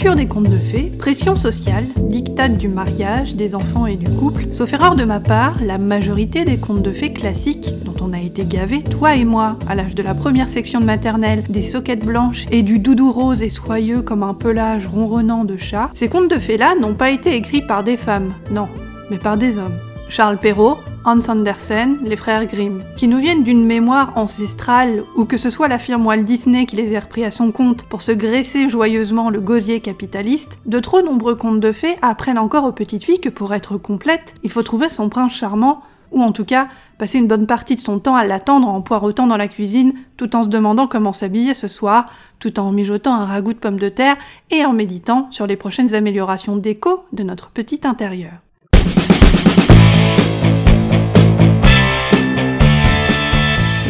Culture des contes de fées, pression sociale, dictat du mariage, des enfants et du couple. Sauf erreur de ma part, la majorité des contes de fées classiques, dont on a été gavés, toi et moi, à l'âge de la première section de maternelle, des soquettes blanches et du doudou rose et soyeux comme un pelage ronronnant de chat, ces contes de fées-là n'ont pas été écrits par des femmes, non, mais par des hommes. Charles Perrault, Hans Andersen, les frères Grimm, qui nous viennent d'une mémoire ancestrale ou que ce soit la firme Walt Disney qui les ait repris à son compte pour se graisser joyeusement le gosier capitaliste, de trop nombreux contes de fées apprennent encore aux petites filles que pour être complète, il faut trouver son prince charmant ou en tout cas passer une bonne partie de son temps à l'attendre en poireautant dans la cuisine, tout en se demandant comment s'habiller ce soir, tout en mijotant un ragoût de pommes de terre et en méditant sur les prochaines améliorations d'écho de notre petit intérieur.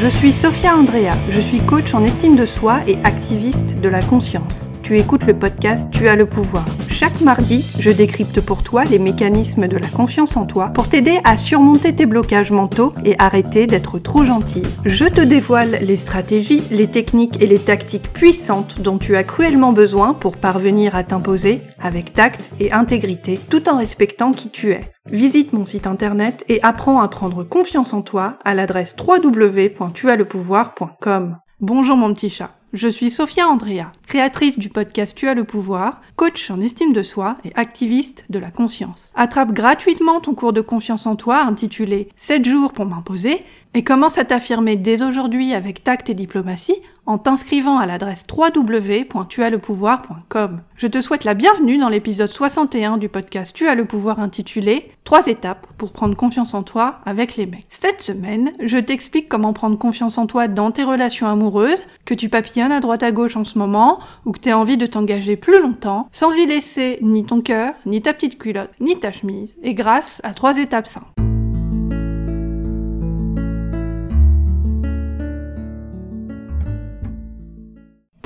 Je suis Sophia Andrea, je suis coach en estime de soi et activiste de la conscience. Tu écoutes le podcast Tu as le pouvoir. Chaque mardi, je décrypte pour toi les mécanismes de la confiance en toi pour t'aider à surmonter tes blocages mentaux et arrêter d'être trop gentil. Je te dévoile les stratégies, les techniques et les tactiques puissantes dont tu as cruellement besoin pour parvenir à t'imposer avec tact et intégrité tout en respectant qui tu es. Visite mon site internet et apprends à prendre confiance en toi à l'adresse www.tuaslepouvoir.com. Bonjour mon petit chat. Je suis Sophia Andrea, créatrice du podcast Tu as le pouvoir, coach en estime de soi et activiste de la conscience. Attrape gratuitement ton cours de confiance en toi intitulé 7 jours pour m'imposer et commence à t'affirmer dès aujourd'hui avec tact et diplomatie en t'inscrivant à l'adresse www.tuaslepouvoir.com. Je te souhaite la bienvenue dans l'épisode 61 du podcast Tu as le pouvoir intitulé 3 étapes pour prendre confiance en toi avec les mecs. Cette semaine, je t'explique comment prendre confiance en toi dans tes relations amoureuses, que tu papillonnes à droite à gauche en ce moment ou que tu as envie de t'engager plus longtemps sans y laisser ni ton cœur, ni ta petite culotte, ni ta chemise et grâce à 3 étapes simples.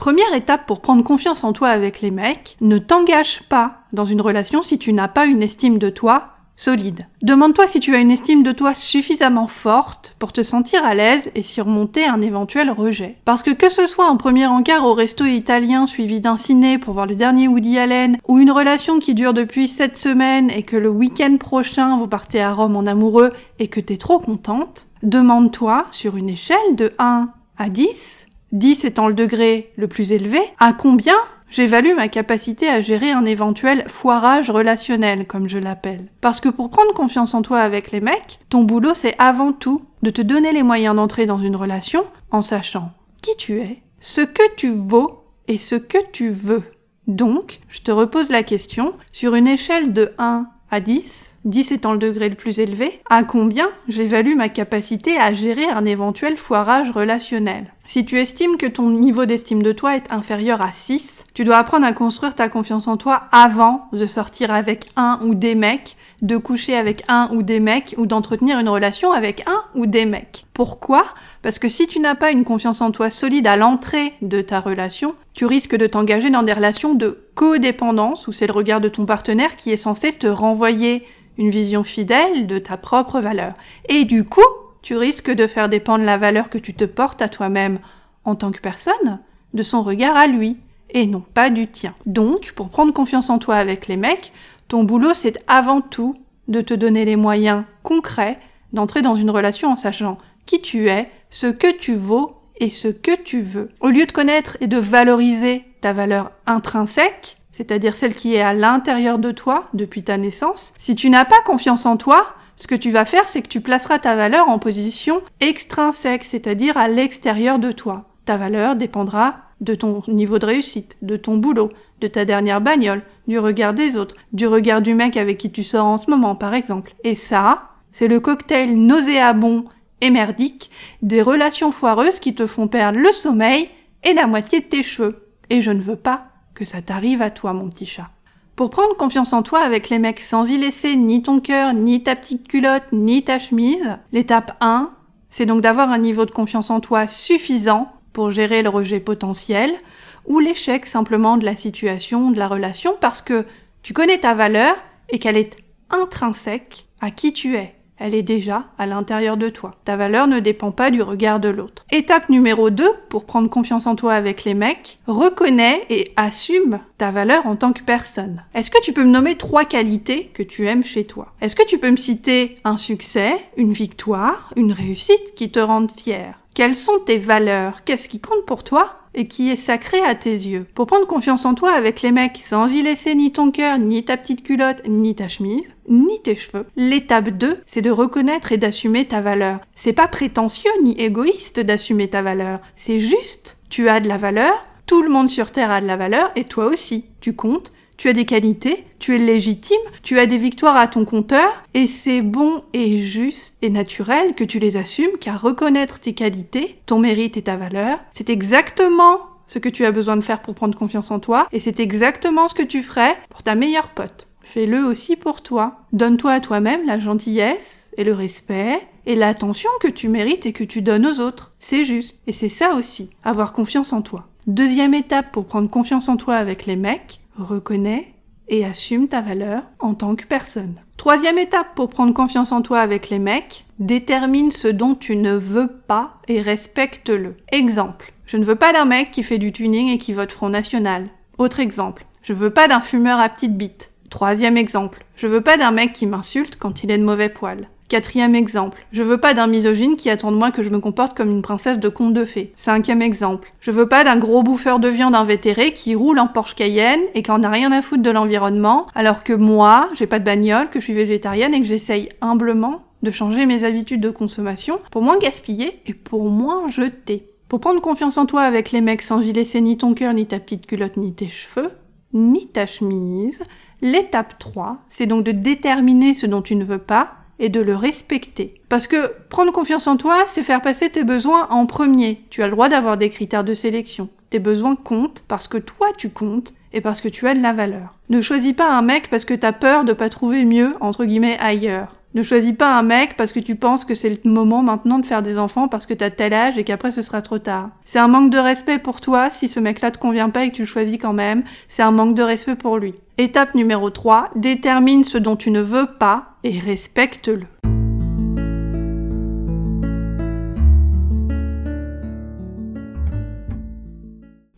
Première étape pour prendre confiance en toi avec les mecs, ne t'engage pas dans une relation si tu n'as pas une estime de toi solide. Demande-toi si tu as une estime de toi suffisamment forte pour te sentir à l'aise et surmonter un éventuel rejet. Parce que que ce soit un premier encart au resto italien suivi d'un ciné pour voir le dernier Woody Allen, ou une relation qui dure depuis 7 semaines et que le week-end prochain vous partez à Rome en amoureux et que t'es trop contente, demande-toi sur une échelle de 1 à 10 10 étant le degré le plus élevé, à combien j'évalue ma capacité à gérer un éventuel foirage relationnel, comme je l'appelle. Parce que pour prendre confiance en toi avec les mecs, ton boulot c'est avant tout de te donner les moyens d'entrer dans une relation en sachant qui tu es, ce que tu vaux et ce que tu veux. Donc, je te repose la question, sur une échelle de 1 à 10, 10 étant le degré le plus élevé, à combien j'évalue ma capacité à gérer un éventuel foirage relationnel? Si tu estimes que ton niveau d'estime de toi est inférieur à 6, tu dois apprendre à construire ta confiance en toi avant de sortir avec un ou des mecs, de coucher avec un ou des mecs ou d'entretenir une relation avec un ou des mecs. Pourquoi? Parce que si tu n'as pas une confiance en toi solide à l'entrée de ta relation, tu risques de t'engager dans des relations de codépendance où c'est le regard de ton partenaire qui est censé te renvoyer une vision fidèle de ta propre valeur. Et du coup, tu risques de faire dépendre la valeur que tu te portes à toi-même en tant que personne de son regard à lui, et non pas du tien. Donc, pour prendre confiance en toi avec les mecs, ton boulot c'est avant tout de te donner les moyens concrets d'entrer dans une relation en sachant qui tu es, ce que tu vaux et ce que tu veux. Au lieu de connaître et de valoriser ta valeur intrinsèque, c'est-à-dire celle qui est à l'intérieur de toi depuis ta naissance, si tu n'as pas confiance en toi, ce que tu vas faire, c'est que tu placeras ta valeur en position extrinsèque, c'est-à-dire à, l'extérieur de toi. Ta valeur dépendra de ton niveau de réussite, de ton boulot, de ta dernière bagnole, du regard des autres, du regard du mec avec qui tu sors en ce moment, par exemple. Et ça, c'est le cocktail nauséabond et merdique des relations foireuses qui te font perdre le sommeil et la moitié de tes cheveux. Et je ne veux pas que ça t'arrive à toi, mon petit chat. Pour prendre confiance en toi avec les mecs sans y laisser ni ton cœur, ni ta petite culotte, ni ta chemise, l'étape 1, c'est donc d'avoir un niveau de confiance en toi suffisant pour gérer le rejet potentiel ou l'échec simplement de la situation, de la relation, parce que tu connais ta valeur et qu'elle est intrinsèque à qui tu es. Elle est déjà à l'intérieur de toi. Ta valeur ne dépend pas du regard de l'autre. Étape numéro 2 pour prendre confiance en toi avec les mecs, reconnais et assume ta valeur en tant que personne. Est-ce que tu peux me nommer trois qualités que tu aimes chez toi? Est-ce que tu peux me citer un succès, une victoire, une réussite qui te rendent fier? Quelles sont tes valeurs? Qu'est-ce qui compte pour toi? Et qui est sacré à tes yeux. Pour prendre confiance en toi avec les mecs sans y laisser ni ton cœur, ni ta petite culotte, ni ta chemise, ni tes cheveux. L'étape 2, c'est de reconnaître et d'assumer ta valeur. C'est pas prétentieux ni égoïste d'assumer ta valeur, c'est juste. Tu as de la valeur, tout le monde sur Terre a de la valeur et toi aussi. Tu comptes tu as des qualités, tu es légitime, tu as des victoires à ton compteur, et c'est bon et juste et naturel que tu les assumes, car reconnaître tes qualités, ton mérite et ta valeur, c'est exactement ce que tu as besoin de faire pour prendre confiance en toi, et c'est exactement ce que tu ferais pour ta meilleure pote. Fais-le aussi pour toi. Donne-toi à toi-même la gentillesse et le respect et l'attention que tu mérites et que tu donnes aux autres. C'est juste. Et c'est ça aussi, avoir confiance en toi. Deuxième étape pour prendre confiance en toi avec les mecs, reconnais et assume ta valeur en tant que personne. Troisième étape pour prendre confiance en toi avec les mecs, détermine ce dont tu ne veux pas et respecte-le. Exemple, je ne veux pas d'un mec qui fait du tuning et qui vote Front National. Autre exemple, je veux pas d'un fumeur à petite bite. Troisième exemple, je veux pas d'un mec qui m'insulte quand il est de mauvais poil. Quatrième exemple, je veux pas d'un misogyne qui attend de moi que je me comporte comme une princesse de conte de fées. Cinquième exemple, je veux pas d'un gros bouffeur de viande invétéré qui roule en Porsche Cayenne et qui en a rien à foutre de l'environnement, alors que moi, j'ai pas de bagnole, que je suis végétarienne et que j'essaye humblement de changer mes habitudes de consommation pour moins gaspiller et pour moins jeter. Pour prendre confiance en toi avec les mecs sans y laisser ni ton cœur, ni ta petite culotte, ni tes cheveux, ni ta chemise, l'étape 3, c'est donc de déterminer ce dont tu ne veux pas et de le respecter. Parce que prendre confiance en toi, c'est faire passer tes besoins en premier. Tu as le droit d'avoir des critères de sélection. Tes besoins comptent parce que toi tu comptes et parce que tu as de la valeur. Ne choisis pas un mec parce que t'as peur de pas trouver mieux, entre guillemets, ailleurs. Ne choisis pas un mec parce que tu penses que c'est le moment maintenant de faire des enfants parce que t'as tel âge et qu'après ce sera trop tard. C'est un manque de respect pour toi si ce mec-là te convient pas et que tu le choisis quand même. C'est un manque de respect pour lui. Étape numéro 3, détermine ce dont tu ne veux pas et respecte-le.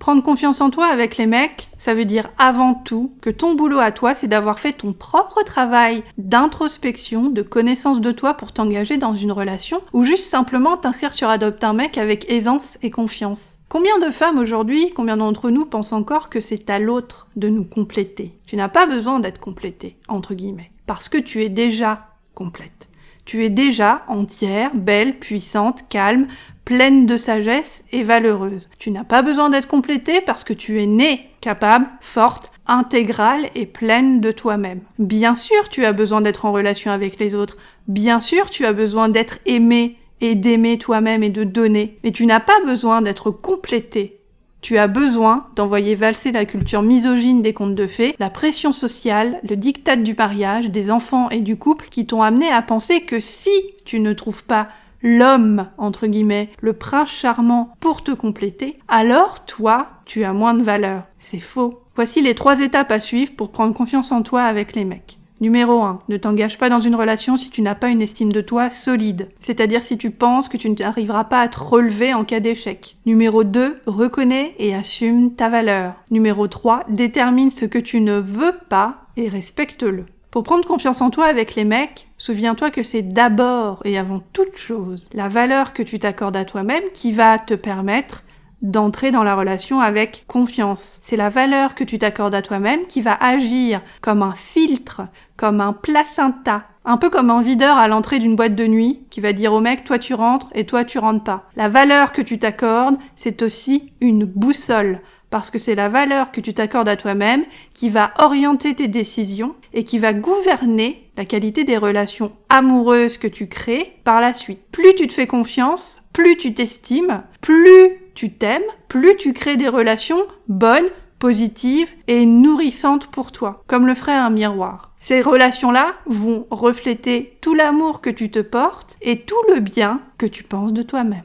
Prendre confiance en toi avec les mecs, ça veut dire avant tout que ton boulot à toi, c'est d'avoir fait ton propre travail d'introspection, de connaissance de toi pour t'engager dans une relation ou juste simplement t'inscrire sur Adopte un mec avec aisance et confiance. Combien de femmes aujourd'hui, combien d'entre nous pensent encore que c'est à l'autre de nous compléter? Tu n'as pas besoin d'être complété, entre guillemets, parce que tu es déjà complète. Tu es déjà entière, belle, puissante, calme, pleine de sagesse et valeureuse. Tu n'as pas besoin d'être complétée parce que tu es née capable, forte, intégrale et pleine de toi-même. Bien sûr, tu as besoin d'être en relation avec les autres. Bien sûr, tu as besoin d'être aimé et d'aimer toi-même et de donner. Mais tu n'as pas besoin d'être complété. Tu as besoin d'envoyer valser la culture misogyne des contes de fées, la pression sociale, le diktat du mariage, des enfants et du couple qui t'ont amené à penser que si tu ne trouves pas l'homme, entre guillemets, le prince charmant pour te compléter, alors toi, tu as moins de valeur. C'est faux. Voici les trois étapes à suivre pour prendre confiance en toi avec les mecs. Numéro 1. Ne t'engage pas dans une relation si tu n'as pas une estime de toi solide, c'est-à-dire si tu penses que tu n'arriveras pas à te relever en cas d'échec. Numéro 2. Reconnais et assume ta valeur. Numéro 3. Détermine ce que tu ne veux pas et respecte-le. Pour prendre confiance en toi avec les mecs, souviens-toi que c'est d'abord et avant toute chose la valeur que tu t'accordes à toi-même qui va te permettre d'entrer dans la relation avec confiance. C'est la valeur que tu t'accordes à toi-même qui va agir comme un filtre, comme un placenta, un peu comme un videur à l'entrée d'une boîte de nuit qui va dire au mec toi tu rentres et toi tu rentres pas. La valeur que tu t'accordes, c'est aussi une boussole parce que c'est la valeur que tu t'accordes à toi-même qui va orienter tes décisions et qui va gouverner la qualité des relations amoureuses que tu crées par la suite. Plus tu te fais confiance, plus tu t'estimes, plus tu t'aimes, plus tu crées des relations bonnes, positives et nourrissantes pour toi, comme le ferait un miroir. Ces relations-là vont refléter tout l'amour que tu te portes et tout le bien que tu penses de toi-même.